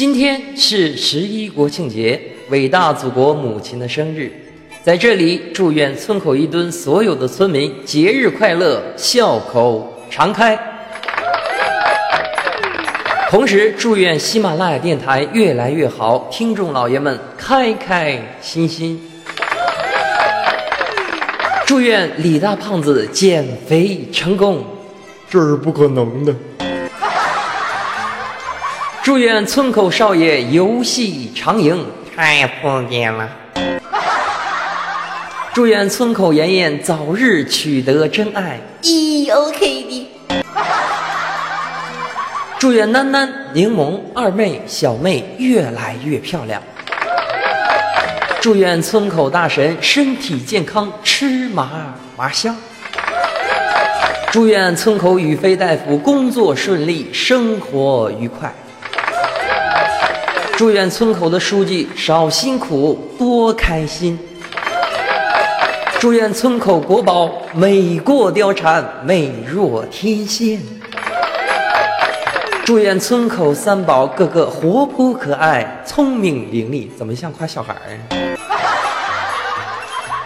今天是十一国庆节，伟大祖国母亲的生日，在这里祝愿村口一墩所有的村民节日快乐，笑口常开。同时，祝愿喜马拉雅电台越来越好，听众老爷们开开心心。祝愿李大胖子减肥成功。这是不可能的。祝愿村口少爷游戏长赢，太普遍了。祝愿村口妍妍早日取得真爱，咦，OK 的。祝愿囡囡、柠檬二妹、小妹越来越漂亮。祝愿村口大神身体健康，吃嘛嘛香。祝愿村口宇飞大夫工作顺利，生活愉快。祝愿村口的书记少辛苦，多开心。祝愿村口国宝美过貂蝉，美若天仙。祝愿村口三宝个个活泼可爱、聪明伶俐，怎么像夸小孩儿？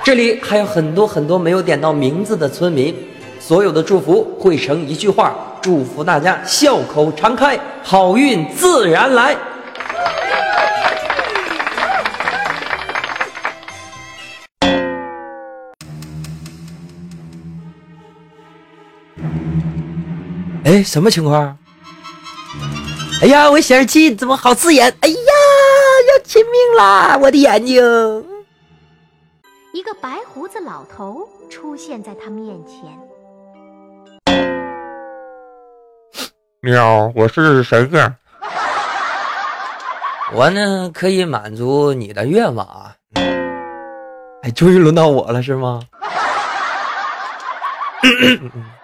这里还有很多很多没有点到名字的村民，所有的祝福汇成一句话：祝福大家笑口常开，好运自然来。哎，什么情况？哎呀，我显示器怎么好刺眼？哎呀，要亲命啦！我的眼睛。一个白胡子老头出现在他面前。喵，我是谁呀？我呢，可以满足你的愿望啊。哎，终于轮到我了，是吗？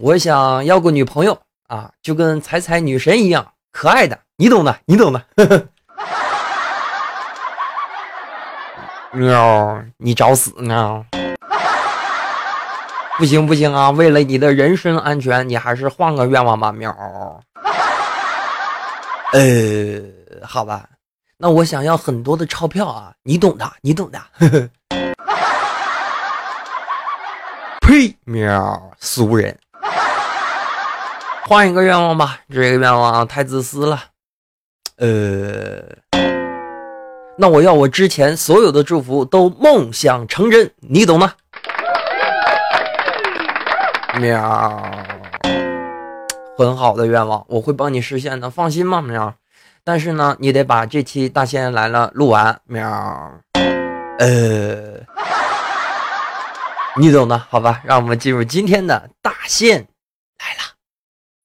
我想要个女朋友啊，就跟彩彩女神一样可爱的，你懂的，你懂的。喵，你找死呢！不行不行啊，为了你的人身安全，你还是换个愿望吧，喵。呃，好吧，那我想要很多的钞票啊，你懂的，你懂的。呸，喵，俗人。换一个愿望吧，这个愿望太自私了。呃，那我要我之前所有的祝福都梦想成真，你懂吗？喵，很好的愿望，我会帮你实现的，放心吧，喵。但是呢，你得把这期大仙来了录完，喵。呃，你懂的，好吧？让我们进入今天的大仙来了。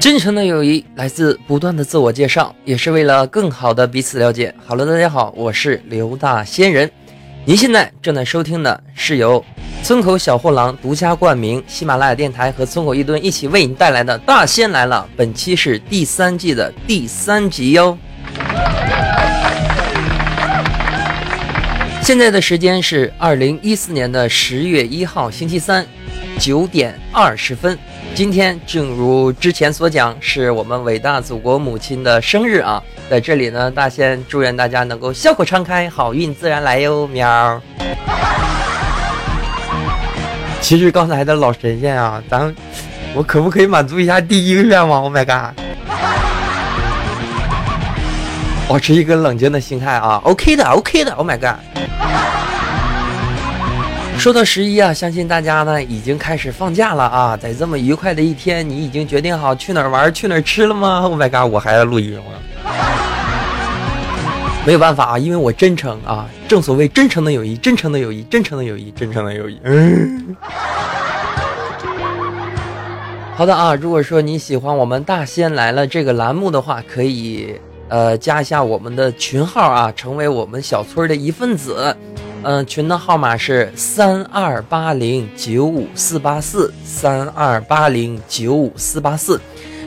真诚的友谊来自不断的自我介绍，也是为了更好的彼此了解。好了，大家好，我是刘大仙人。您现在正在收听的是由村口小货郎独家冠名，喜马拉雅电台和村口一吨一起为你带来的《大仙来了》。本期是第三季的第三集哟。现在的时间是二零一四年的十月一号星期三九点二十分。今天正如之前所讲，是我们伟大祖国母亲的生日啊！在这里呢，大仙祝愿大家能够笑口常开，好运自然来哟，喵。其实刚才的老神仙啊，咱我可不可以满足一下第一个愿望？Oh my god！保持一个冷静的心态啊，OK 的，OK 的，Oh my god！说到十一啊，相信大家呢已经开始放假了啊，在这么愉快的一天，你已经决定好去哪儿玩、去哪儿吃了吗？Oh my god，我还要录音了。没有办法啊，因为我真诚啊，正所谓真诚的友谊，真诚的友谊，真诚的友谊，真诚的友谊。嗯。好的啊，如果说你喜欢我们大仙来了这个栏目的话，可以呃加一下我们的群号啊，成为我们小村的一份子。嗯，群的号码是三二八零九五四八四三二八零九五四八四。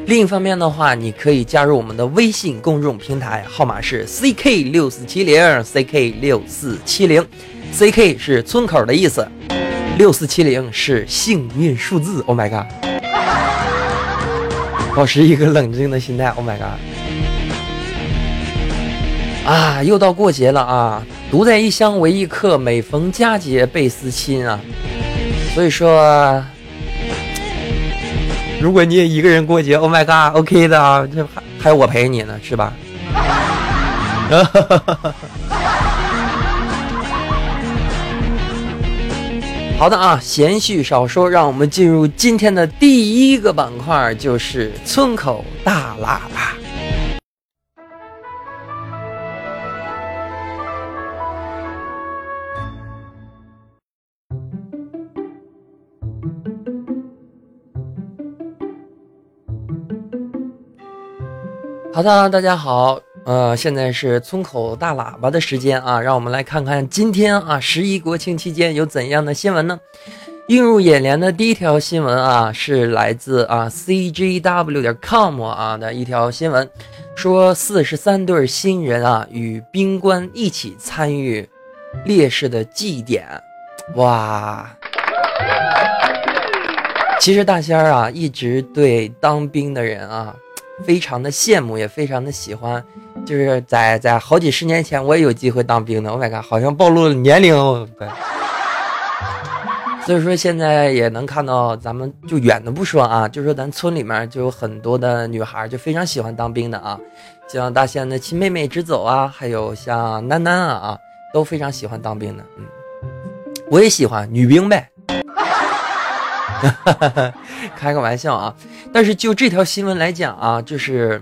另一方面的话，你可以加入我们的微信公众平台，号码是 ck 六四七零 ck 六四七零，ck 是村口的意思，六四七零是幸运数字。Oh my god！保持一个冷静的心态。Oh my god！啊，又到过节了啊！独在异乡为异客，每逢佳节倍思亲啊！所以说，如果你也一个人过节，Oh my god！OK 的啊，这还还有我陪你呢，是吧？哈哈哈哈哈！好的啊，闲叙少说，让我们进入今天的第一个板块，就是村口大喇叭。好的，大家好。呃，现在是村口大喇叭的时间啊，让我们来看看今天啊十一国庆期间有怎样的新闻呢？映入眼帘的第一条新闻啊，是来自啊 cgw 点 com 啊的一条新闻，说四十三对新人啊与兵官一起参与烈士的祭典，哇！其实大仙儿啊一直对当兵的人啊。非常的羡慕，也非常的喜欢，就是在在好几十年前，我也有机会当兵的。Oh my god，好像暴露了年龄。对，所以说现在也能看到，咱们就远的不说啊，就说咱村里面就有很多的女孩就非常喜欢当兵的啊，像大仙的亲妹妹直走啊，还有像楠楠啊啊，都非常喜欢当兵的。嗯，我也喜欢女兵呗。开个玩笑啊！但是就这条新闻来讲啊，就是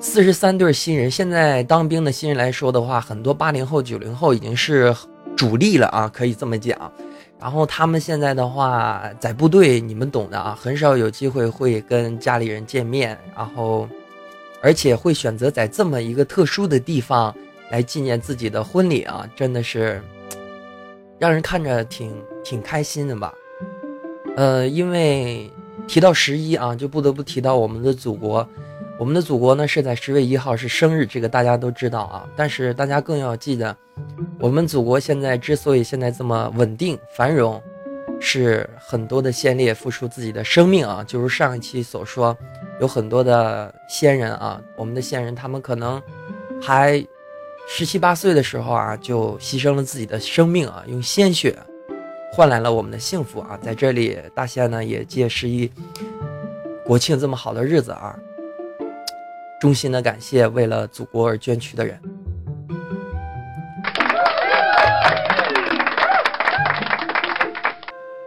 四十三对新人，现在当兵的新人来说的话，很多八零后、九零后已经是主力了啊，可以这么讲。然后他们现在的话，在部队，你们懂的啊，很少有机会会跟家里人见面，然后而且会选择在这么一个特殊的地方来纪念自己的婚礼啊，真的是让人看着挺挺开心的吧。呃，因为提到十一啊，就不得不提到我们的祖国。我们的祖国呢是在十月一号是生日，这个大家都知道啊。但是大家更要记得，我们祖国现在之所以现在这么稳定繁荣，是很多的先烈付出自己的生命啊。就是上一期所说，有很多的先人啊，我们的先人他们可能还十七八岁的时候啊，就牺牲了自己的生命啊，用鲜血。换来了我们的幸福啊！在这里，大仙呢也借十一国庆这么好的日子啊，衷心的感谢为了祖国而捐躯的人。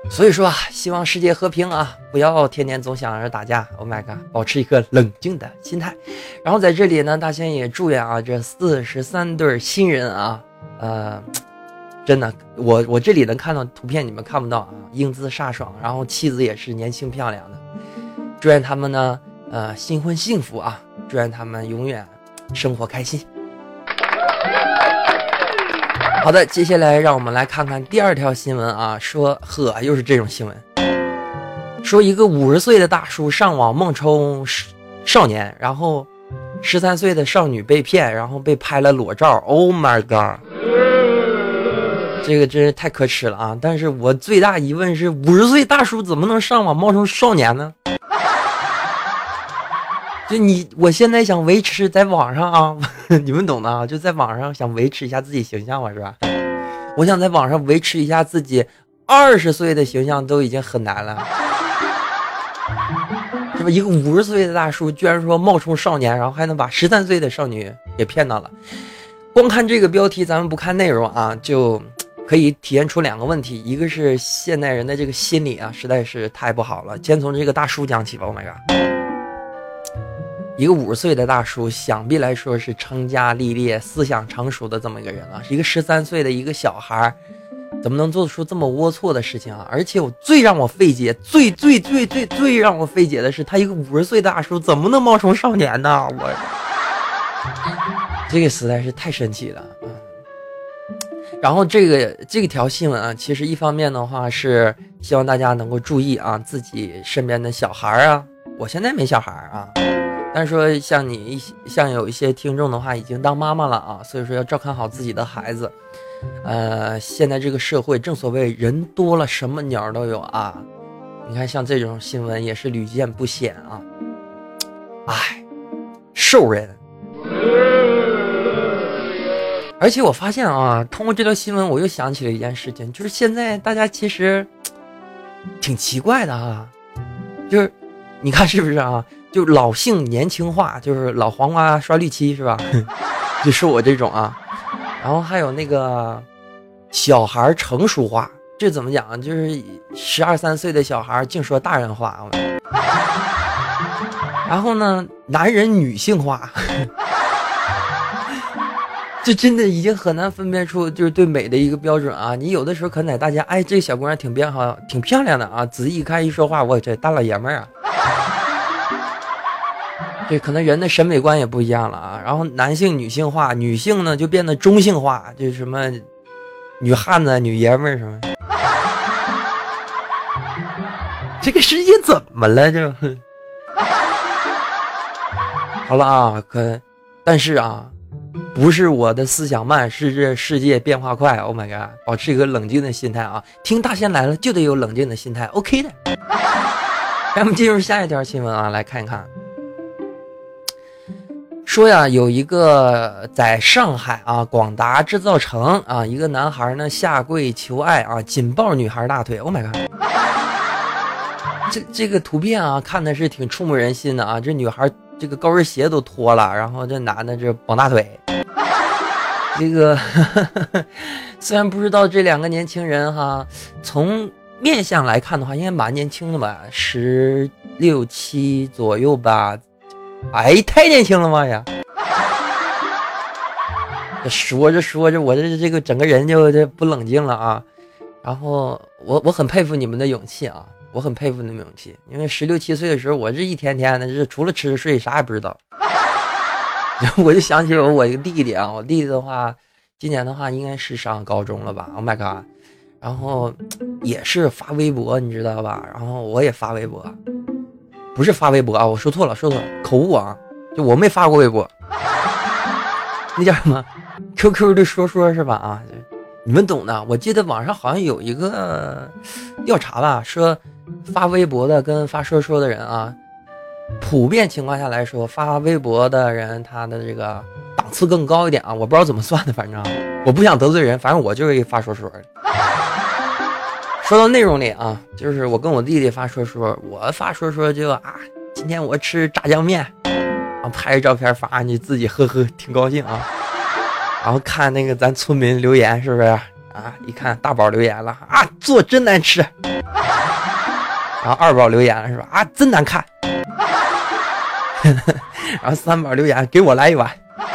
所以说啊，希望世界和平啊，不要天天总想着打架。Oh my god，保持一个冷静的心态。然后在这里呢，大仙也祝愿啊，这四十三对新人啊，呃。真的，我我这里能看到图片，你们看不到啊，英姿飒爽，然后妻子也是年轻漂亮的，祝愿他们呢，呃，新婚幸福啊，祝愿他们永远生活开心。好的，接下来让我们来看看第二条新闻啊，说呵，又是这种新闻，说一个五十岁的大叔上网冒充少年，然后十三岁的少女被骗，然后被拍了裸照，Oh my god！这个真是太可耻了啊！但是我最大疑问是，五十岁大叔怎么能上网冒充少年呢？就你，我现在想维持在网上啊，你们懂的啊，就在网上想维持一下自己形象嘛，是吧？我想在网上维持一下自己二十岁的形象都已经很难了，是吧？一个五十岁的大叔居然说冒充少年，然后还能把十三岁的少女给骗到了。光看这个标题，咱们不看内容啊，就。可以体现出两个问题，一个是现代人的这个心理啊，实在是太不好了。先从这个大叔讲起吧。Oh my god！一个五十岁的大叔，想必来说是成家立业、思想成熟的这么一个人啊，是一个十三岁的一个小孩，怎么能做出这么龌龊的事情啊？而且我最让我费解、最最最最最让我费解的是，他一个五十岁的大叔怎么能冒充少年呢？我这个实在是太神奇了！然后这个这条新闻啊，其实一方面的话是希望大家能够注意啊，自己身边的小孩啊，我现在没小孩啊。但是说像你一些像有一些听众的话，已经当妈妈了啊，所以说要照看好自己的孩子。呃，现在这个社会正所谓人多了什么鸟都有啊，你看像这种新闻也是屡见不鲜啊。唉，兽人。而且我发现啊，通过这条新闻，我又想起了一件事情，就是现在大家其实挺奇怪的啊，就是你看是不是啊？就老性年轻化，就是老黄瓜刷绿漆是吧？就是我这种啊，然后还有那个小孩成熟化，这怎么讲？就是十二三岁的小孩净说大人话。然后呢，男人女性化，这真的已经很难分辨出就是对美的一个标准啊！你有的时候可能在大家，哎，这个小姑娘挺变好，挺漂亮的啊，仔细一看一说话，我这大老爷们儿啊。对，可能人的审美观也不一样了啊。然后男性女性化，女性呢就变得中性化，就什么女汉子、女爷们儿什么。这个世界怎么了？就 好了啊，可但是啊，不是我的思想慢，是这世界变化快。Oh my god，保持一个冷静的心态啊！听大仙来了就得有冷静的心态，OK 的。咱们进入下一条新闻啊，来看一看。说呀，有一个在上海啊，广达制造城啊，一个男孩呢下跪求爱啊，紧抱女孩大腿。Oh my god！这这个图片啊，看的是挺触目人心的啊。这女孩这个高跟鞋都脱了，然后这男的这绑大腿。这个 虽然不知道这两个年轻人哈，从面相来看的话，应该蛮年轻的吧，十六七左右吧。哎，太年轻了嘛呀！说着说着，我这这个整个人就这不冷静了啊。然后我我很佩服你们的勇气啊，我很佩服你们勇气。因为十六七岁的时候，我这一天天的，是除了吃睡啥也不知道。然 后我就想起我我一个弟弟啊，我弟弟的话，今年的话应该是上高中了吧？Oh my god！然后也是发微博，你知道吧？然后我也发微博。不是发微博啊，我说错了，说错了，口误啊！就我没发过微博，那叫什么？QQ 的说说是吧？啊，你们懂的。我记得网上好像有一个调查吧，说发微博的跟发说说的人啊，普遍情况下来说，发微博的人他的这个档次更高一点啊。我不知道怎么算的，反正我不想得罪人，反正我就是一发说说的。说到内容里啊，就是我跟我弟弟发说说，我发说说就啊，今天我吃炸酱面，啊拍个照片发上去，自己呵呵挺高兴啊。然后看那个咱村民留言是不是啊？一看大宝留言了啊，做真难吃。然后二宝留言了是吧？啊，真难看。然后三宝留言给我来一碗。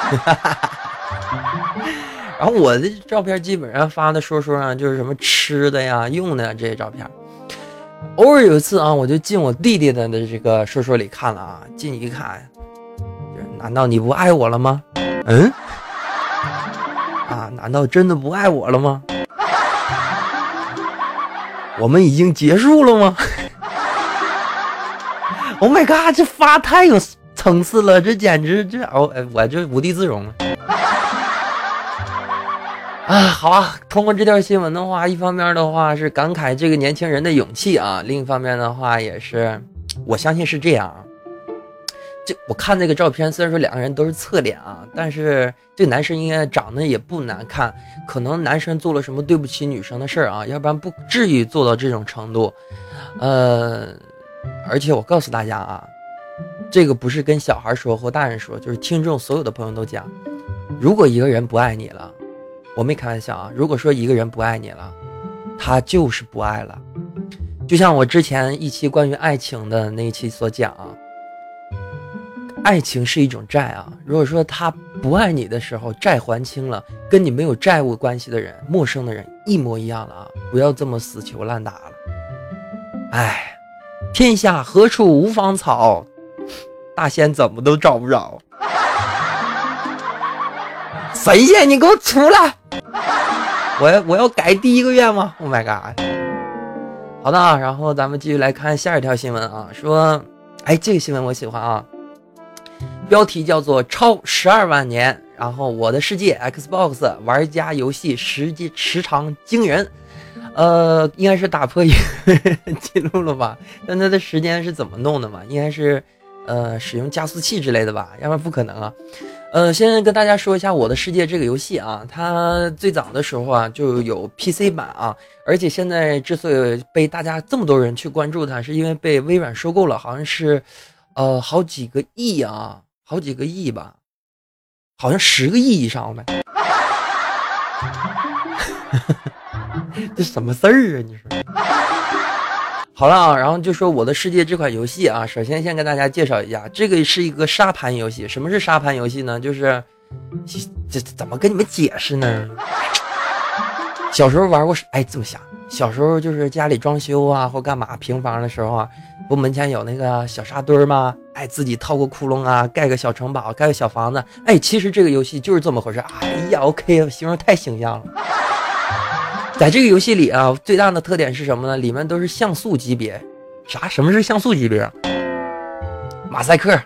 然后我的照片基本上发的说说上就是什么吃的呀、用的呀这些照片。偶尔有一次啊，我就进我弟弟的的这个说说里看了啊，进去一看，难道你不爱我了吗？嗯？难道真的不爱我了吗？我们已经结束了吗？Oh my god！这发太有层次了，这简直这哦，我就无地自容了。啊，好啊！通过这条新闻的话，一方面的话是感慨这个年轻人的勇气啊，另一方面的话也是，我相信是这样。这我看这个照片，虽然说两个人都是侧脸啊，但是这男生应该长得也不难看，可能男生做了什么对不起女生的事儿啊，要不然不至于做到这种程度。呃，而且我告诉大家啊，这个不是跟小孩说或大人说，就是听众所有的朋友都讲，如果一个人不爱你了。我没开玩笑啊！如果说一个人不爱你了，他就是不爱了。就像我之前一期关于爱情的那一期所讲，爱情是一种债啊。如果说他不爱你的时候，债还清了，跟你没有债务关系的人、陌生的人一模一样了啊！不要这么死求烂打了。哎，天下何处无芳草？大仙怎么都找不着。神仙，你给我出来！我要我要改第一个愿望。Oh my god！好的啊，然后咱们继续来看下一条新闻啊，说，哎，这个新闻我喜欢啊，标题叫做“超十二万年”，然后我的世界 Xbox 玩家游戏时间时长惊人，呃，应该是打破记录了吧？但它的时间是怎么弄的嘛？应该是，呃，使用加速器之类的吧？要不然不可能啊。呃，先跟大家说一下《我的世界》这个游戏啊，它最早的时候啊就有 PC 版啊，而且现在之所以被大家这么多人去关注它，是因为被微软收购了，好像是，呃，好几个亿啊，好几个亿吧，好像十个亿以上呗。这什么事儿啊？你说？好了啊，然后就说《我的世界》这款游戏啊，首先先跟大家介绍一下，这个是一个沙盘游戏。什么是沙盘游戏呢？就是，这怎么跟你们解释呢？小时候玩过，哎，这么想，小时候就是家里装修啊或干嘛平房的时候啊，不门前有那个小沙堆吗？哎，自己掏个窟窿啊，盖个小城堡，盖个小房子。哎，其实这个游戏就是这么回事。哎呀，OK，形容太形象了。在这个游戏里啊，最大的特点是什么呢？里面都是像素级别。啥？什么是像素级别？马赛克。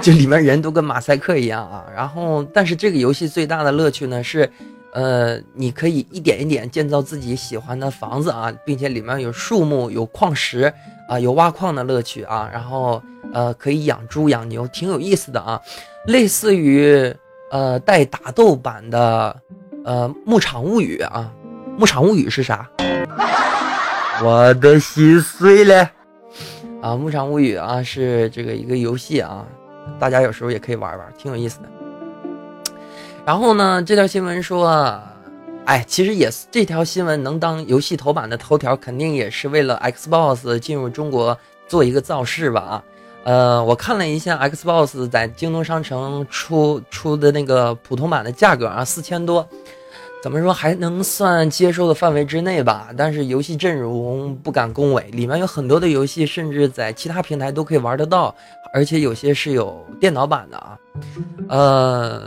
就里面人都跟马赛克一样啊。然后，但是这个游戏最大的乐趣呢是，呃，你可以一点一点建造自己喜欢的房子啊，并且里面有树木、有矿石啊，有挖矿的乐趣啊。然后，呃，可以养猪、养牛，挺有意思的啊。类似于呃带打斗版的。呃，牧场物语啊，牧场物语是啥？我的心碎了啊！牧场物语啊，是这个一个游戏啊，大家有时候也可以玩玩，挺有意思的。然后呢，这条新闻说，哎，其实也是这条新闻能当游戏头版的头条，肯定也是为了 Xbox 进入中国做一个造势吧啊。呃，我看了一下 Xbox 在京东商城出出的那个普通版的价格啊，四千多。怎么说还能算接受的范围之内吧，但是游戏阵容不敢恭维，里面有很多的游戏，甚至在其他平台都可以玩得到，而且有些是有电脑版的啊。呃，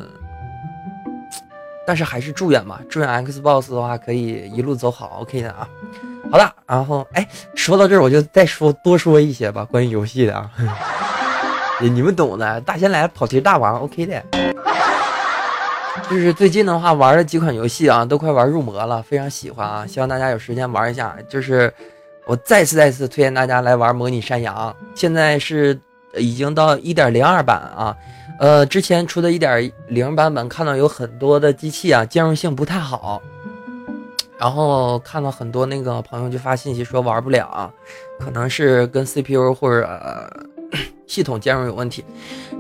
但是还是祝愿吧，祝愿 Xbox 的话可以一路走好，OK 的啊。好了，然后哎，说到这儿我就再说多说一些吧，关于游戏的啊，你们懂的，大仙来跑题大王，OK 的。就是最近的话玩了几款游戏啊，都快玩入魔了，非常喜欢啊！希望大家有时间玩一下。就是我再次再次推荐大家来玩模拟山羊，现在是已经到一点零二版啊。呃，之前出的一点零版本看到有很多的机器啊，兼容性不太好，然后看到很多那个朋友就发信息说玩不了，可能是跟 CPU 或者。系统兼容有问题，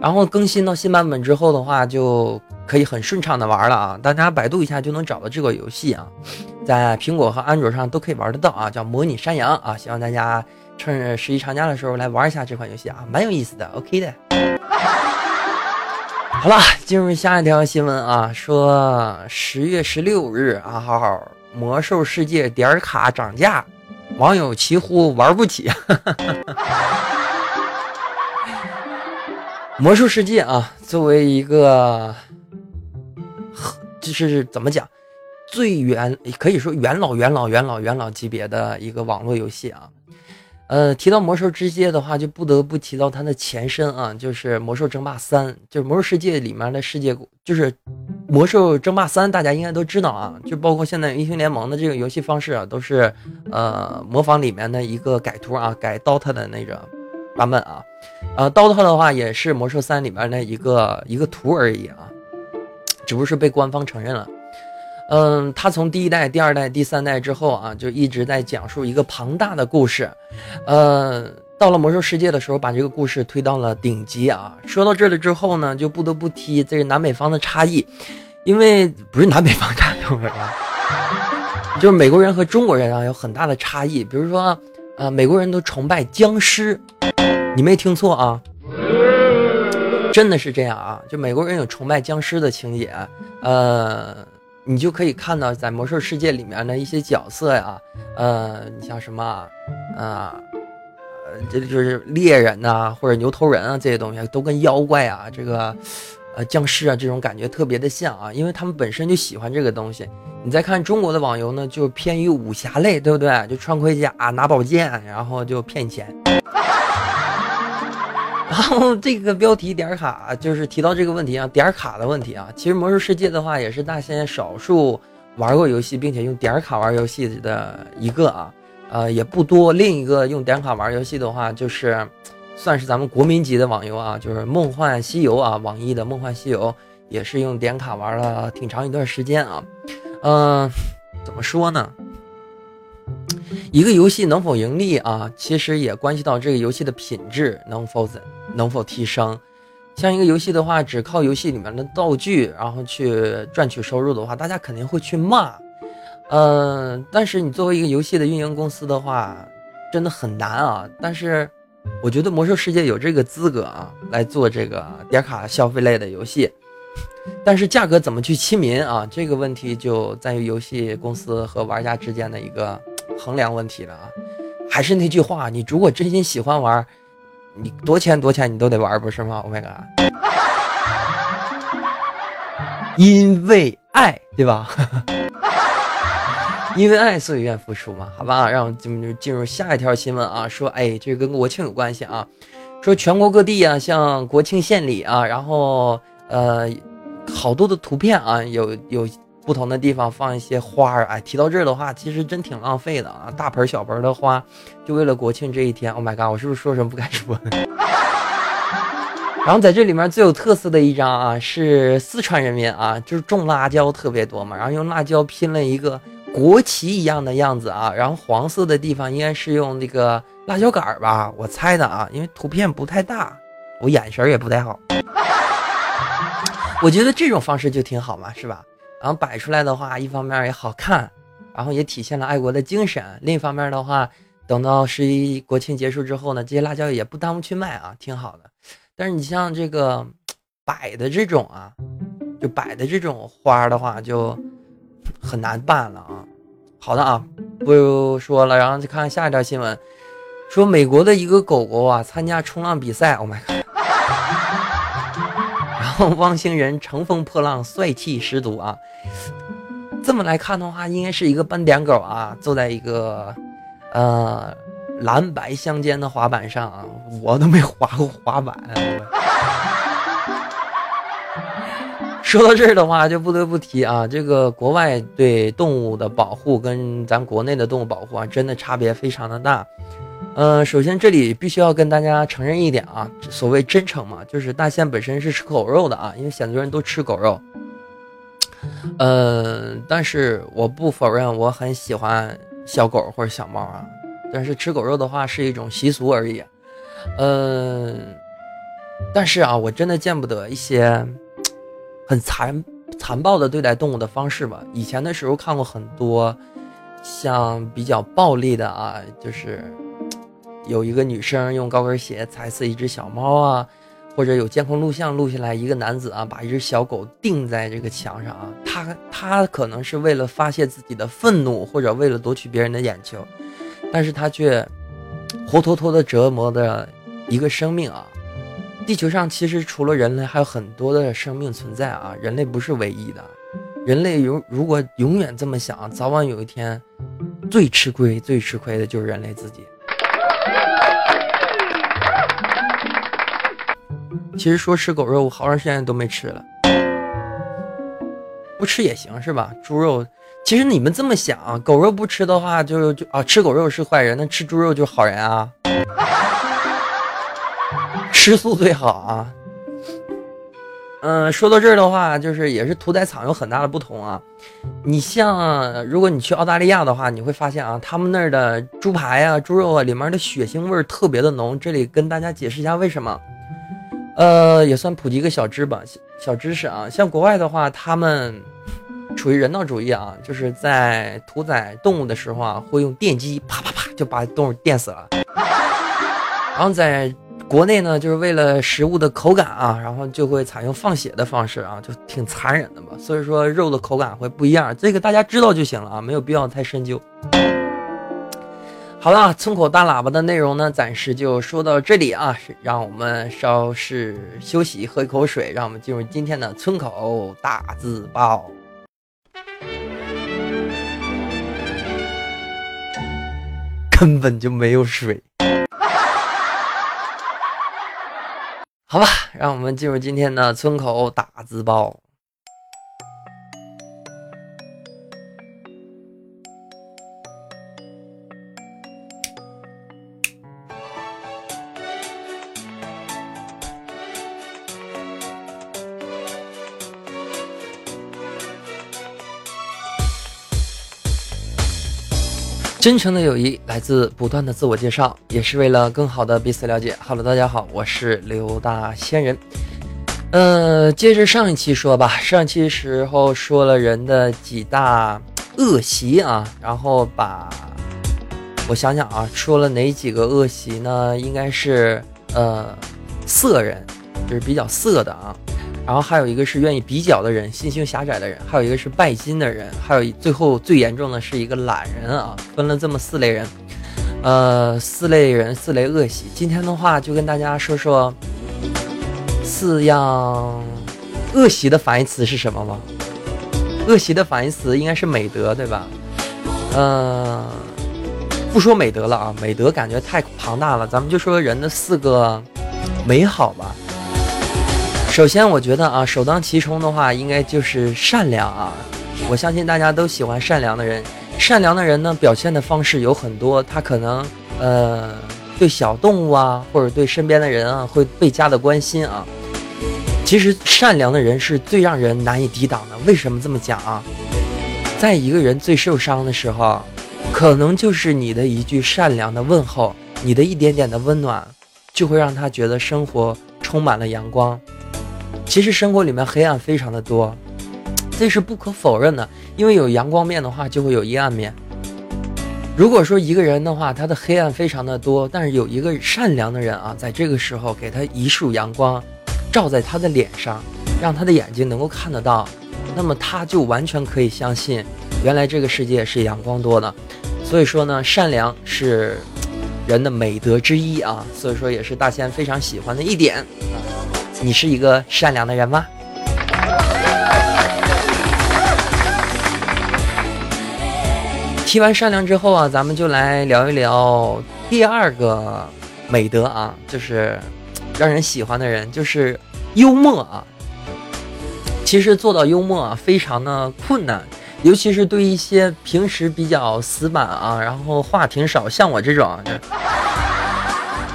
然后更新到新版本之后的话，就可以很顺畅的玩了啊！大家百度一下就能找到这个游戏啊，在苹果和安卓上都可以玩得到啊，叫《模拟山羊》啊，希望大家趁着十一长假的时候来玩一下这款游戏啊，蛮有意思的，OK 的。好了，进入下一条新闻啊，说十月十六日啊，好好魔兽世界点卡涨价，网友齐呼玩不起。魔兽世界啊，作为一个，就是怎么讲，最元可以说元老、元老、元老、元老级别的一个网络游戏啊。呃，提到魔兽世界的话，就不得不提到它的前身啊，就是魔兽争霸三，就是魔兽世界里面的世界，就是魔兽争霸三，大家应该都知道啊，就包括现在英雄联盟的这个游戏方式啊，都是呃模仿里面的一个改图啊，改 DOTA 的那个版本啊。呃，DOTA 的话也是魔兽三里面的一个一个图而已啊，只不过是被官方承认了。嗯，他从第一代、第二代、第三代之后啊，就一直在讲述一个庞大的故事。呃，到了魔兽世界的时候，把这个故事推到了顶级啊。说到这里之后呢，就不得不提这个南北方的差异，因为不是南北方差异啊，就是美国人和中国人啊有很大的差异。比如说，呃，美国人都崇拜僵尸。你没听错啊，真的是这样啊！就美国人有崇拜僵尸的情节，呃，你就可以看到在魔兽世界里面的一些角色呀，呃，你像什么，啊，呃，这就是猎人呐、或者牛头人啊这些东西，都跟妖怪啊，这个，呃，僵尸啊这种感觉特别的像啊，因为他们本身就喜欢这个东西。你再看中国的网游呢，就偏于武侠类，对不对？就穿盔甲、拿宝剑，然后就骗钱。然后这个标题点卡就是提到这个问题啊，点卡的问题啊。其实魔兽世界的话，也是大仙少数玩过游戏并且用点卡玩游戏的一个啊，呃也不多。另一个用点卡玩游戏的话，就是算是咱们国民级的网游啊，就是《梦幻西游》啊，网易的《梦幻西游》也是用点卡玩了挺长一段时间啊。嗯、怎么说呢？一个游戏能否盈利啊，其实也关系到这个游戏的品质能否怎能否提升。像一个游戏的话，只靠游戏里面的道具，然后去赚取收入的话，大家肯定会去骂。嗯、但是你作为一个游戏的运营公司的话，真的很难啊。但是我觉得魔兽世界有这个资格啊，来做这个点卡消费类的游戏。但是价格怎么去亲民啊？这个问题就在于游戏公司和玩家之间的一个衡量问题了啊。还是那句话，你如果真心喜欢玩，你多钱多钱你都得玩，不是吗 omg 因为爱，对吧？因为爱，所以愿付出嘛，好吧？让我们进入下一条新闻啊，说哎，这跟国庆有关系啊，说全国各地啊，像国庆献礼啊，然后呃，好多的图片啊，有有不同的地方放一些花儿，哎，提到这儿的话，其实真挺浪费的啊，大盆小盆的花，就为了国庆这一天，Oh my god，我是不是说什么不该说的？然后在这里面最有特色的一张啊，是四川人民啊，就是种辣椒特别多嘛，然后用辣椒拼了一个国旗一样的样子啊，然后黄色的地方应该是用那个辣椒杆儿吧，我猜的啊，因为图片不太大，我眼神也不太好。我觉得这种方式就挺好嘛，是吧？然后摆出来的话，一方面也好看，然后也体现了爱国的精神；另一方面的话，等到十一国庆结束之后呢，这些辣椒也不耽误去卖啊，挺好的。但是你像这个摆的这种啊，就摆的这种花的话，就很难办了啊。好的啊，不说了，然后再看看下一条新闻，说美国的一个狗狗啊参加冲浪比赛，Oh my god！汪星人乘风破浪，帅气十足啊。这么来看的话，应该是一个斑点狗啊，坐在一个呃蓝白相间的滑板上啊，我都没滑过滑板。说到这儿的话，就不得不提啊，这个国外对动物的保护跟咱国内的动物保护啊，真的差别非常的大。呃，首先这里必须要跟大家承认一点啊，所谓真诚嘛，就是大仙本身是吃狗肉的啊，因为鲜族人都吃狗肉。呃，但是我不否认我很喜欢小狗或者小猫啊，但是吃狗肉的话是一种习俗而已。嗯、但是啊，我真的见不得一些很残残暴的对待动物的方式吧。以前的时候看过很多像比较暴力的啊，就是有一个女生用高跟鞋踩死一只小猫啊，或者有监控录像录下来一个男子啊把一只小狗钉在这个墙上啊，他他可能是为了发泄自己的愤怒，或者为了夺取别人的眼球，但是他却活脱脱的折磨的一个生命啊。地球上其实除了人类，还有很多的生命存在啊，人类不是唯一的。人类如如果永远这么想，早晚有一天，最吃亏、最吃亏的就是人类自己。其实说吃狗肉，我好长时间都没吃了，不吃也行是吧？猪肉，其实你们这么想，狗肉不吃的话就，就啊，吃狗肉是坏人，那吃猪肉就是好人啊。吃素最好啊。嗯，说到这儿的话，就是也是屠宰场有很大的不同啊。你像，如果你去澳大利亚的话，你会发现啊，他们那儿的猪排啊、猪肉啊，里面的血腥味特别的浓。这里跟大家解释一下为什么。呃，也算普及一个小知吧，小知识啊。像国外的话，他们处于人道主义啊，就是在屠宰动物的时候啊，会用电击啪啪啪就把动物电死了。然后在国内呢，就是为了食物的口感啊，然后就会采用放血的方式啊，就挺残忍的嘛。所以说肉的口感会不一样，这个大家知道就行了啊，没有必要太深究。好了，村口大喇叭的内容呢，暂时就说到这里啊，让我们稍事休息，喝一口水，让我们进入今天的村口大字报。根本就没有水。好吧，让我们进入今天的村口打字报。真诚的友谊来自不断的自我介绍，也是为了更好的彼此了解。Hello，大家好，我是刘大仙人。呃，接着上一期说吧，上期时候说了人的几大恶习啊，然后把我想想啊，说了哪几个恶习呢？应该是呃，色人，就是比较色的啊。然后还有一个是愿意比较的人，心胸狭窄的人；还有一个是拜金的人；还有最后最严重的是一个懒人啊。分了这么四类人，呃，四类人，四类恶习。今天的话就跟大家说说四样恶习的反义词是什么吗？恶习的反义词应该是美德，对吧？嗯，不说美德了啊，美德感觉太庞大了，咱们就说人的四个美好吧。首先，我觉得啊，首当其冲的话，应该就是善良啊。我相信大家都喜欢善良的人。善良的人呢，表现的方式有很多。他可能呃，对小动物啊，或者对身边的人啊，会倍加的关心啊。其实，善良的人是最让人难以抵挡的。为什么这么讲啊？在一个人最受伤的时候，可能就是你的一句善良的问候，你的一点点的温暖，就会让他觉得生活充满了阳光。其实生活里面黑暗非常的多，这是不可否认的。因为有阳光面的话，就会有阴暗面。如果说一个人的话，他的黑暗非常的多，但是有一个善良的人啊，在这个时候给他一束阳光，照在他的脸上，让他的眼睛能够看得到，那么他就完全可以相信，原来这个世界是阳光多的。所以说呢，善良是人的美德之一啊，所以说也是大仙非常喜欢的一点。你是一个善良的人吗？提完善良之后啊，咱们就来聊一聊第二个美德啊，就是让人喜欢的人，就是幽默啊。其实做到幽默啊，非常的困难，尤其是对一些平时比较死板啊，然后话挺少，像我这种，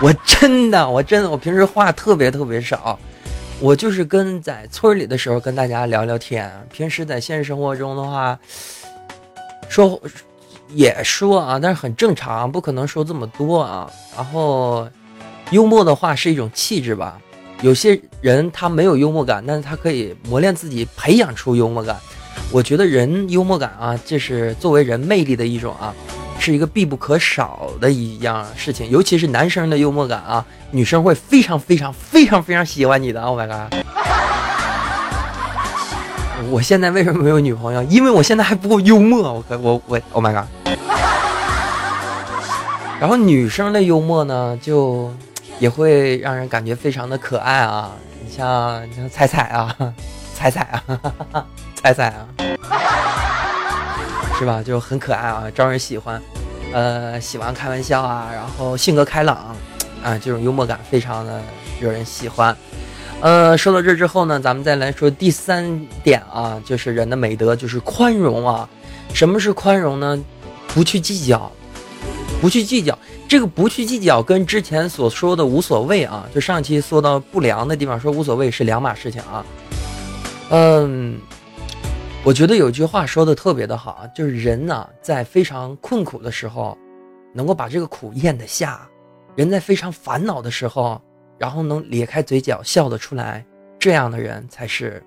我真的，我真的，我平时话特别特别少。我就是跟在村里的时候跟大家聊聊天，平时在现实生活中的话，说也说啊，但是很正常，不可能说这么多啊。然后，幽默的话是一种气质吧。有些人他没有幽默感，但是他可以磨练自己，培养出幽默感。我觉得人幽默感啊，这是作为人魅力的一种啊。是一个必不可少的一样事情，尤其是男生的幽默感啊，女生会非常非常非常非常喜欢你的。Oh my god！我现在为什么没有女朋友？因为我现在还不够幽默。我可我我，Oh my god！然后女生的幽默呢，就也会让人感觉非常的可爱啊。你像你像彩彩啊，彩彩啊，彩彩啊。是吧？就很可爱啊，招人喜欢，呃，喜欢开玩笑啊，然后性格开朗，啊，这种幽默感非常的惹人喜欢。呃，说到这之后呢，咱们再来说第三点啊，就是人的美德，就是宽容啊。什么是宽容呢？不去计较，不去计较。这个不去计较跟之前所说的无所谓啊，就上期说到不良的地方说无所谓是两码事情啊。嗯。我觉得有句话说的特别的好啊，就是人呢在非常困苦的时候，能够把这个苦咽得下；人在非常烦恼的时候，然后能咧开嘴角笑得出来，这样的人才是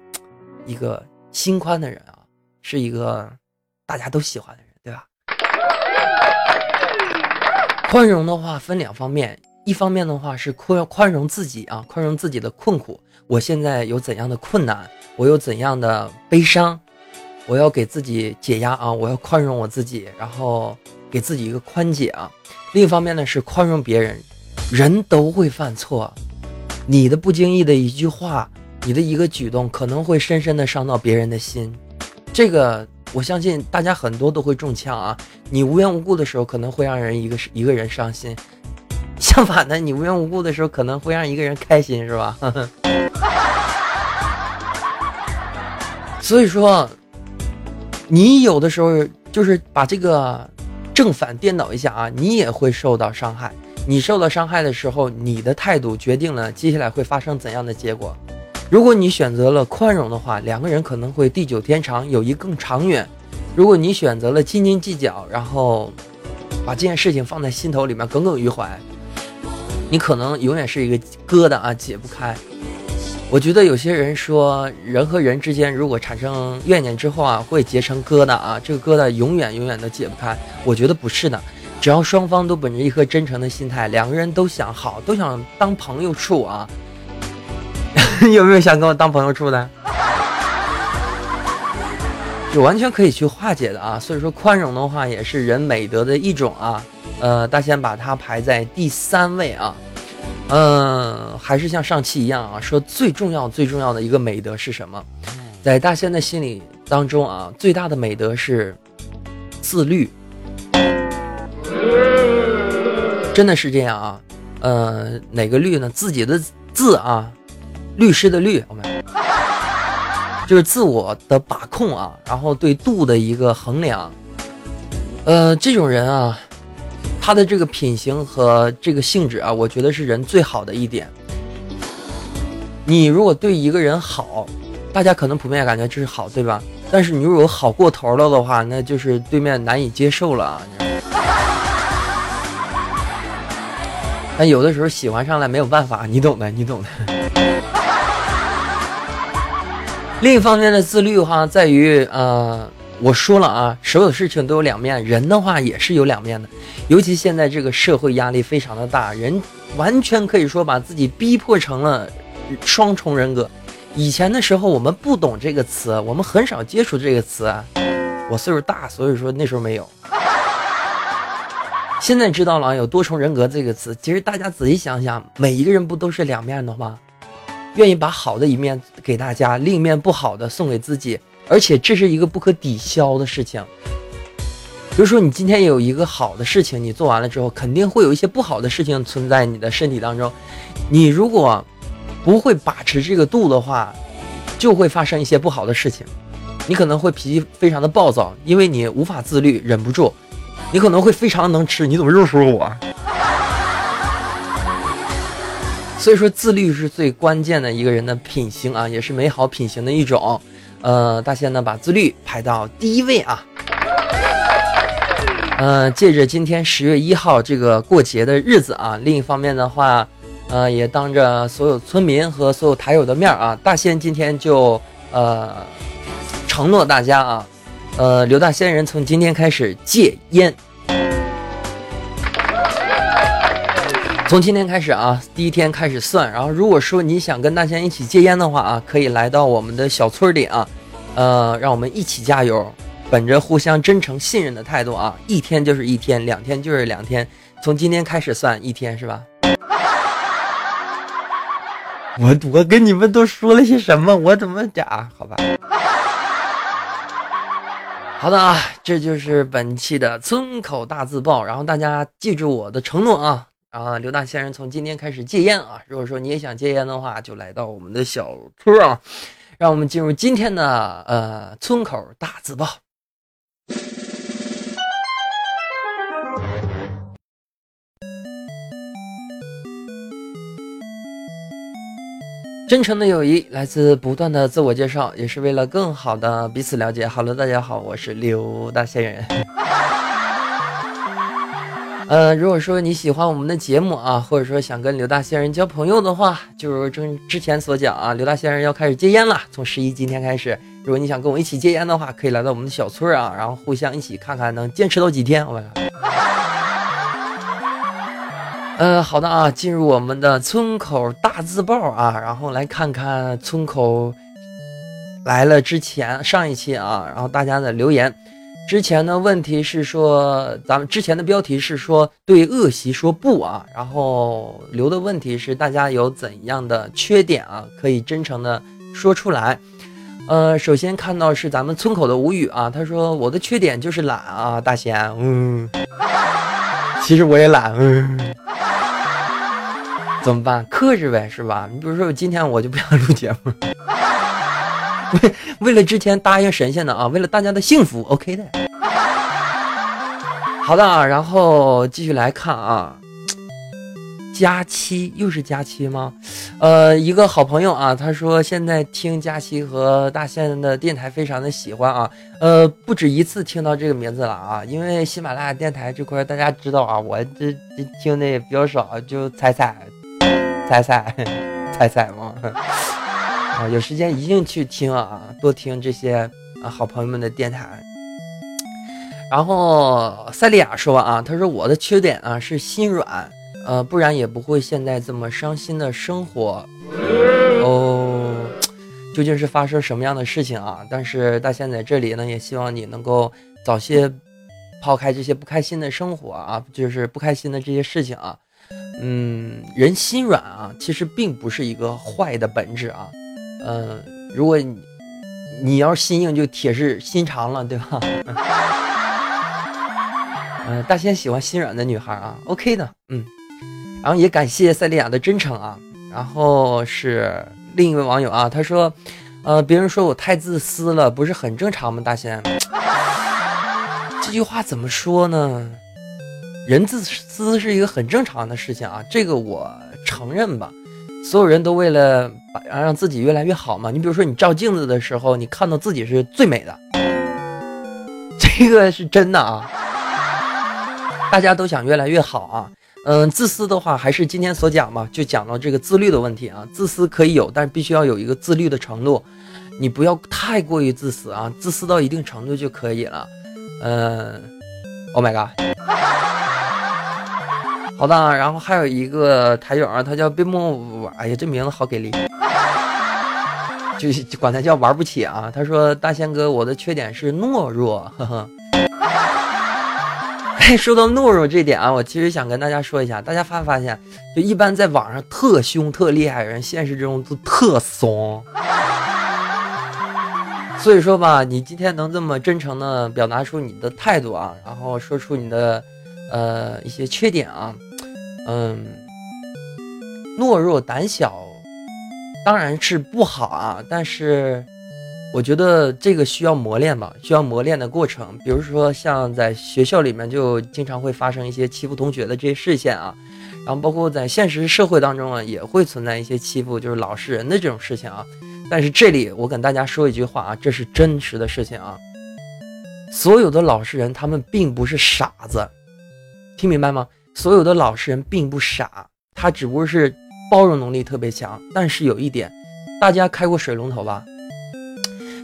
一个心宽的人啊，是一个大家都喜欢的人，对吧？宽容的话分两方面，一方面的话是宽宽容自己啊，宽容自己的困苦。我现在有怎样的困难，我有怎样的悲伤，我要给自己解压啊，我要宽容我自己，然后给自己一个宽解啊。另一方面呢是宽容别人，人都会犯错，你的不经意的一句话，你的一个举动，可能会深深的伤到别人的心。这个我相信大家很多都会中枪啊，你无缘无故的时候可能会让人一个一个人伤心。相反的，你无缘无故的时候可能会让一个人开心，是吧？所以说，你有的时候就是把这个正反颠倒一下啊，你也会受到伤害。你受到伤害的时候，你的态度决定了接下来会发生怎样的结果。如果你选择了宽容的话，两个人可能会地久天长，友谊更长远；如果你选择了斤斤计较，然后把这件事情放在心头里面耿耿于怀。你可能永远是一个疙瘩啊，解不开。我觉得有些人说，人和人之间如果产生怨念之后啊，会结成疙瘩啊，这个疙瘩永远永远都解不开。我觉得不是的，只要双方都本着一颗真诚的心态，两个人都想好，都想当朋友处啊。有没有想跟我当朋友处的？就完全可以去化解的啊。所以说，宽容的话也是人美德的一种啊。呃，大仙把它排在第三位啊，嗯，还是像上期一样啊，说最重要最重要的一个美德是什么？在大仙的心里当中啊，最大的美德是自律，真的是这样啊，呃，哪个律呢？自己的自啊，律师的律，我们 就是自我的把控啊，然后对度的一个衡量，呃，这种人啊。他的这个品行和这个性质啊，我觉得是人最好的一点。你如果对一个人好，大家可能普遍感觉这是好，对吧？但是你如果好过头了的话，那就是对面难以接受了。但有的时候喜欢上来没有办法，你懂的，你懂的。另一方面的自律哈，在于呃。我说了啊，所有事情都有两面，人的话也是有两面的。尤其现在这个社会压力非常的大，人完全可以说把自己逼迫成了双重人格。以前的时候我们不懂这个词，我们很少接触这个词。我岁数大，所以说那时候没有。现在知道了有多重人格这个词，其实大家仔细想想，每一个人不都是两面的吗？愿意把好的一面给大家，另一面不好的送给自己。而且这是一个不可抵消的事情。比如说，你今天有一个好的事情，你做完了之后，肯定会有一些不好的事情存在你的身体当中。你如果不会把持这个度的话，就会发生一些不好的事情。你可能会脾气非常的暴躁，因为你无法自律，忍不住。你可能会非常能吃，你怎么又说我？所以说，自律是最关键的一个人的品行啊，也是美好品行的一种。呃，大仙呢把自律排到第一位啊。呃，借着今天十月一号这个过节的日子啊，另一方面的话，呃，也当着所有村民和所有台友的面啊，大仙今天就呃承诺大家啊，呃，刘大仙人从今天开始戒烟。从今天开始啊，第一天开始算。然后，如果说你想跟大仙一起戒烟的话啊，可以来到我们的小村里啊，呃，让我们一起加油，本着互相真诚信任的态度啊，一天就是一天，两天就是两天，从今天开始算一天是吧？我我跟你们都说了些什么？我怎么讲？好吧。好的啊，这就是本期的村口大字报。然后大家记住我的承诺啊。啊，刘大仙人从今天开始戒烟啊！如果说你也想戒烟的话，就来到我们的小村啊，让我们进入今天的呃村口大字报。真诚的友谊来自不断的自我介绍，也是为了更好的彼此了解。好了，大家好，我是刘大仙人。呃，如果说你喜欢我们的节目啊，或者说想跟刘大仙人交朋友的话，就如正之前所讲啊，刘大仙人要开始戒烟了，从十一今天开始。如果你想跟我一起戒烟的话，可以来到我们的小村啊，然后互相一起看看能坚持到几天。我呃，好的啊，进入我们的村口大字报啊，然后来看看村口来了之前上一期啊，然后大家的留言。之前的问题是说，咱们之前的标题是说对恶习说不啊，然后留的问题是大家有怎样的缺点啊，可以真诚的说出来。呃，首先看到是咱们村口的无语啊，他说我的缺点就是懒啊，大仙，嗯，其实我也懒，嗯。怎么办？克制呗，是吧？你比如说，今天我就不想录节目，为 为了之前答应神仙的啊，为了大家的幸福，OK 的。好的啊，然后继续来看啊，佳期又是佳期吗？呃，一个好朋友啊，他说现在听佳期和大仙的电台非常的喜欢啊，呃，不止一次听到这个名字了啊，因为喜马拉雅电台这块大家知道啊，我这这听的也比较少，就猜猜。猜猜，猜猜吗？啊，有时间一定去听啊，多听这些啊好朋友们的电台。然后塞利亚说啊，他说我的缺点啊是心软，呃，不然也不会现在这么伤心的生活。哦，究竟是发生什么样的事情啊？但是大仙在这里呢，也希望你能够早些抛开这些不开心的生活啊，就是不开心的这些事情啊。嗯，人心软啊，其实并不是一个坏的本质啊。嗯，如果你你要是心硬，就铁是心肠了，对吧？嗯，大仙喜欢心软的女孩啊，OK 的。嗯，然后也感谢塞利亚的真诚啊。然后是另一位网友啊，他说，呃，别人说我太自私了，不是很正常吗？大仙，这句话怎么说呢？人自私是一个很正常的事情啊，这个我承认吧。所有人都为了把让自己越来越好嘛。你比如说，你照镜子的时候，你看到自己是最美的，这个是真的啊。大家都想越来越好啊。嗯，自私的话还是今天所讲嘛，就讲到这个自律的问题啊。自私可以有，但是必须要有一个自律的程度，你不要太过于自私啊，自私到一定程度就可以了。嗯，Oh my god。好的，然后还有一个台友啊，他叫冰木，哎呀，这名字好给力，就管他叫玩不起啊。他说：“大仙哥，我的缺点是懦弱。”呵呵。哎，说到懦弱这点啊，我其实想跟大家说一下，大家发没发现，就一般在网上特凶特厉害的人，现实中都特怂。所以说吧，你今天能这么真诚的表达出你的态度啊，然后说出你的呃一些缺点啊。嗯，懦弱胆小当然是不好啊，但是我觉得这个需要磨练吧，需要磨练的过程。比如说像在学校里面，就经常会发生一些欺负同学的这些事件啊，然后包括在现实社会当中啊，也会存在一些欺负就是老实人的这种事情啊。但是这里我跟大家说一句话啊，这是真实的事情啊，所有的老实人他们并不是傻子，听明白吗？所有的老实人并不傻，他只不过是包容能力特别强。但是有一点，大家开过水龙头吧？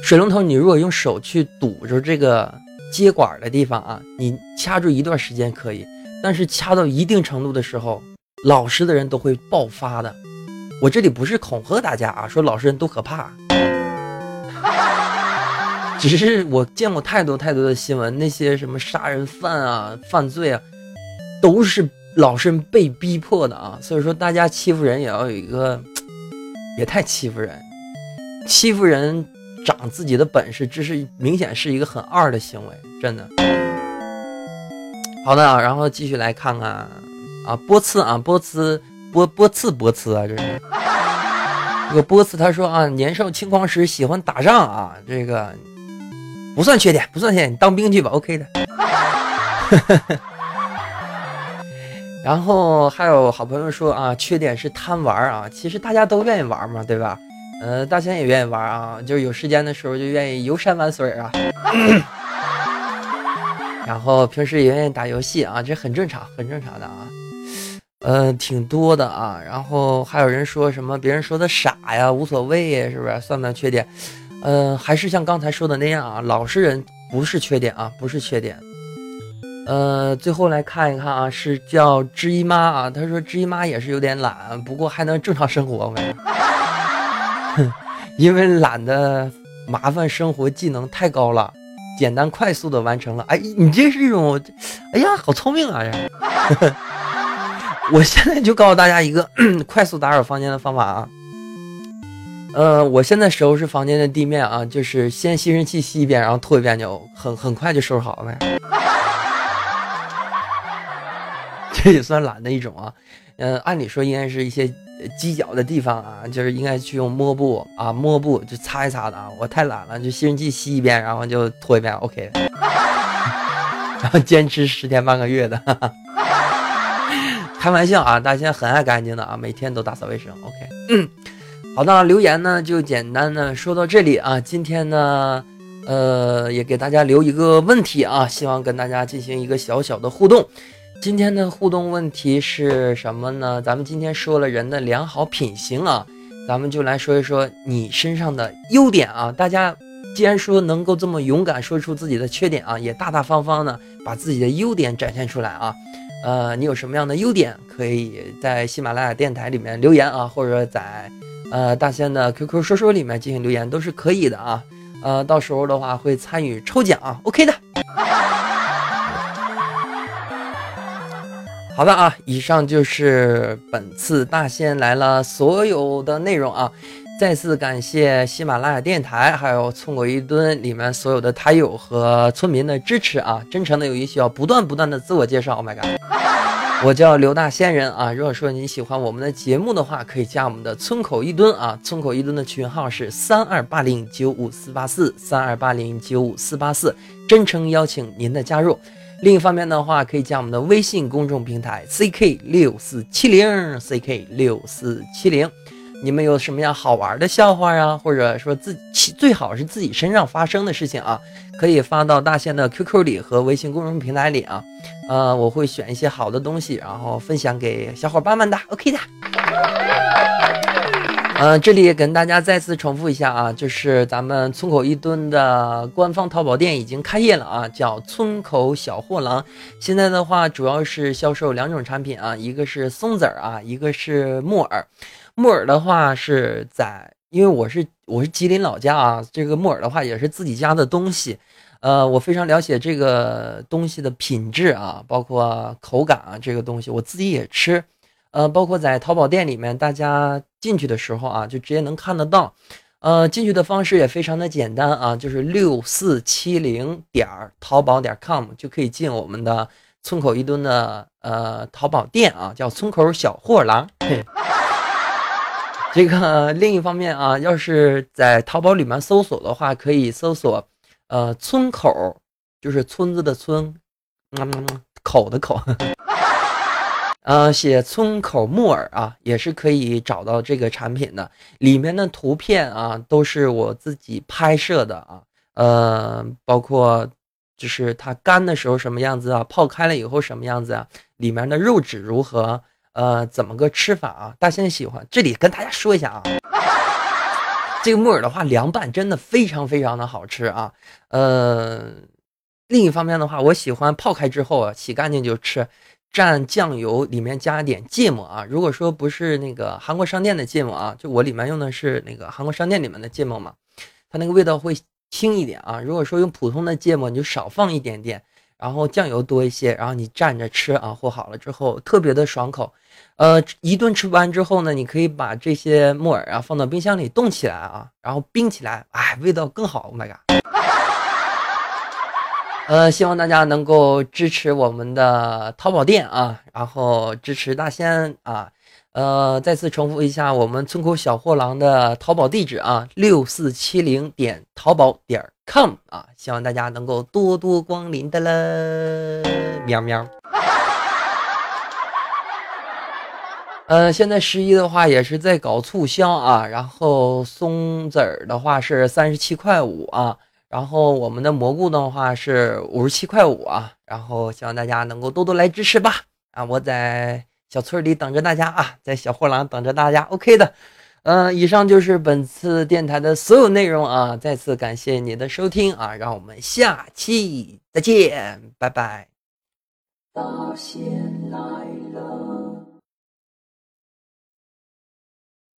水龙头你如果用手去堵着这个接管的地方啊，你掐住一段时间可以，但是掐到一定程度的时候，老实的人都会爆发的。我这里不是恐吓大家啊，说老实人都可怕，只是我见过太多太多的新闻，那些什么杀人犯啊、犯罪啊。都是老实人被逼迫的啊，所以说大家欺负人也要有一个，别太欺负人，欺负人长自己的本事，这是明显是一个很二的行为，真的。好的啊，然后继续来看看啊，波次啊，波次波波次波次啊，这是这个波次他说啊，年少轻狂时喜欢打仗啊，这个不算缺点，不算缺点，你当兵去吧，OK 的。然后还有好朋友说啊，缺点是贪玩啊。其实大家都愿意玩嘛，对吧？呃，大仙也愿意玩啊，就是有时间的时候就愿意游山玩水啊。然后平时也愿意打游戏啊，这很正常，很正常的啊。呃，挺多的啊。然后还有人说什么别人说的傻呀，无所谓呀，是不是算不算缺点？呃，还是像刚才说的那样啊，老实人不是缺点啊，不是缺点。呃，最后来看一看啊，是叫知姨妈啊。他说知姨妈也是有点懒，不过还能正常生活。我感觉，因为懒的麻烦生活技能太高了，简单快速的完成了。哎，你这是一种，哎呀，好聪明啊！这，我现在就告诉大家一个 快速打扫房间的方法啊。呃，我现在收拾房间的地面啊，就是先吸尘器吸一遍，然后拖一遍就很很快就收拾好了。这 也算懒的一种啊，嗯，按理说应该是一些犄角的地方啊，就是应该去用抹布啊，抹布就擦一擦的啊。我太懒了，就吸尘器吸一遍，然后就拖一遍，OK。然后坚持十天半个月的，开玩笑啊，大家很爱干净的啊，每天都打扫卫生，OK。嗯，好的，留言呢就简单的说到这里啊，今天呢，呃，也给大家留一个问题啊，希望跟大家进行一个小小的互动。今天的互动问题是什么呢？咱们今天说了人的良好品行啊，咱们就来说一说你身上的优点啊。大家既然说能够这么勇敢说出自己的缺点啊，也大大方方的把自己的优点展现出来啊。呃，你有什么样的优点，可以在喜马拉雅电台里面留言啊，或者在呃大仙的 QQ 说说里面进行留言都是可以的啊。呃，到时候的话会参与抽奖啊，OK 的。好的啊，以上就是本次大仙来了所有的内容啊！再次感谢喜马拉雅电台，还有村口一吨里面所有的台友和村民的支持啊！真诚的友谊需要不断不断的自我介绍。Oh my god，我叫刘大仙人啊！如果说你喜欢我们的节目的话，可以加我们的村口一吨啊！村口一吨的群号是三二八零九五四八四三二八零九五四八四，真诚邀请您的加入。另一方面的话，可以加我们的微信公众平台 ck 六四七零 ck 六四七零。你们有什么样好玩的笑话啊，或者说自己最好是自己身上发生的事情啊，可以发到大仙的 QQ 里和微信公众平台里啊。呃，我会选一些好的东西，然后分享给小伙伴们的。OK 的。嗯，这里也跟大家再次重复一下啊，就是咱们村口一吨的官方淘宝店已经开业了啊，叫村口小货郎。现在的话，主要是销售两种产品啊，一个是松子儿啊，一个是木耳。木耳的话是在，因为我是我是吉林老家啊，这个木耳的话也是自己家的东西，呃，我非常了解这个东西的品质啊，包括口感啊，这个东西我自己也吃。呃，包括在淘宝店里面，大家进去的时候啊，就直接能看得到。呃，进去的方式也非常的简单啊，就是六四七零点淘宝点 com 就可以进我们的村口一吨的呃淘宝店啊，叫村口小货郎。这个另一方面啊，要是在淘宝里面搜索的话，可以搜索呃村口，就是村子的村，嗯，口的口。呃，写村口木耳啊，也是可以找到这个产品的。里面的图片啊，都是我自己拍摄的啊。呃，包括就是它干的时候什么样子啊，泡开了以后什么样子啊，里面的肉质如何，呃，怎么个吃法啊？大仙喜欢，这里跟大家说一下啊，这个木耳的话，凉拌真的非常非常的好吃啊。呃，另一方面的话，我喜欢泡开之后啊，洗干净就吃。蘸酱油，里面加点芥末啊。如果说不是那个韩国商店的芥末啊，就我里面用的是那个韩国商店里面的芥末嘛，它那个味道会轻一点啊。如果说用普通的芥末，你就少放一点点，然后酱油多一些，然后你蘸着吃啊，和好了之后特别的爽口。呃，一顿吃完之后呢，你可以把这些木耳啊放到冰箱里冻起来啊，然后冰起来，哎，味道更好。Oh my god！呃，希望大家能够支持我们的淘宝店啊，然后支持大仙啊。呃，再次重复一下，我们村口小货郎的淘宝地址啊，六四七零点淘宝点 com 啊，希望大家能够多多光临的了，喵喵。呃，现在十一的话也是在搞促销啊，然后松子儿的话是三十七块五啊。然后我们的蘑菇的话是五十七块五啊，然后希望大家能够多多来支持吧啊！我在小村里等着大家啊，在小货郎等着大家，OK 的。嗯，以上就是本次电台的所有内容啊，再次感谢你的收听啊，让我们下期再见，拜拜。大仙来。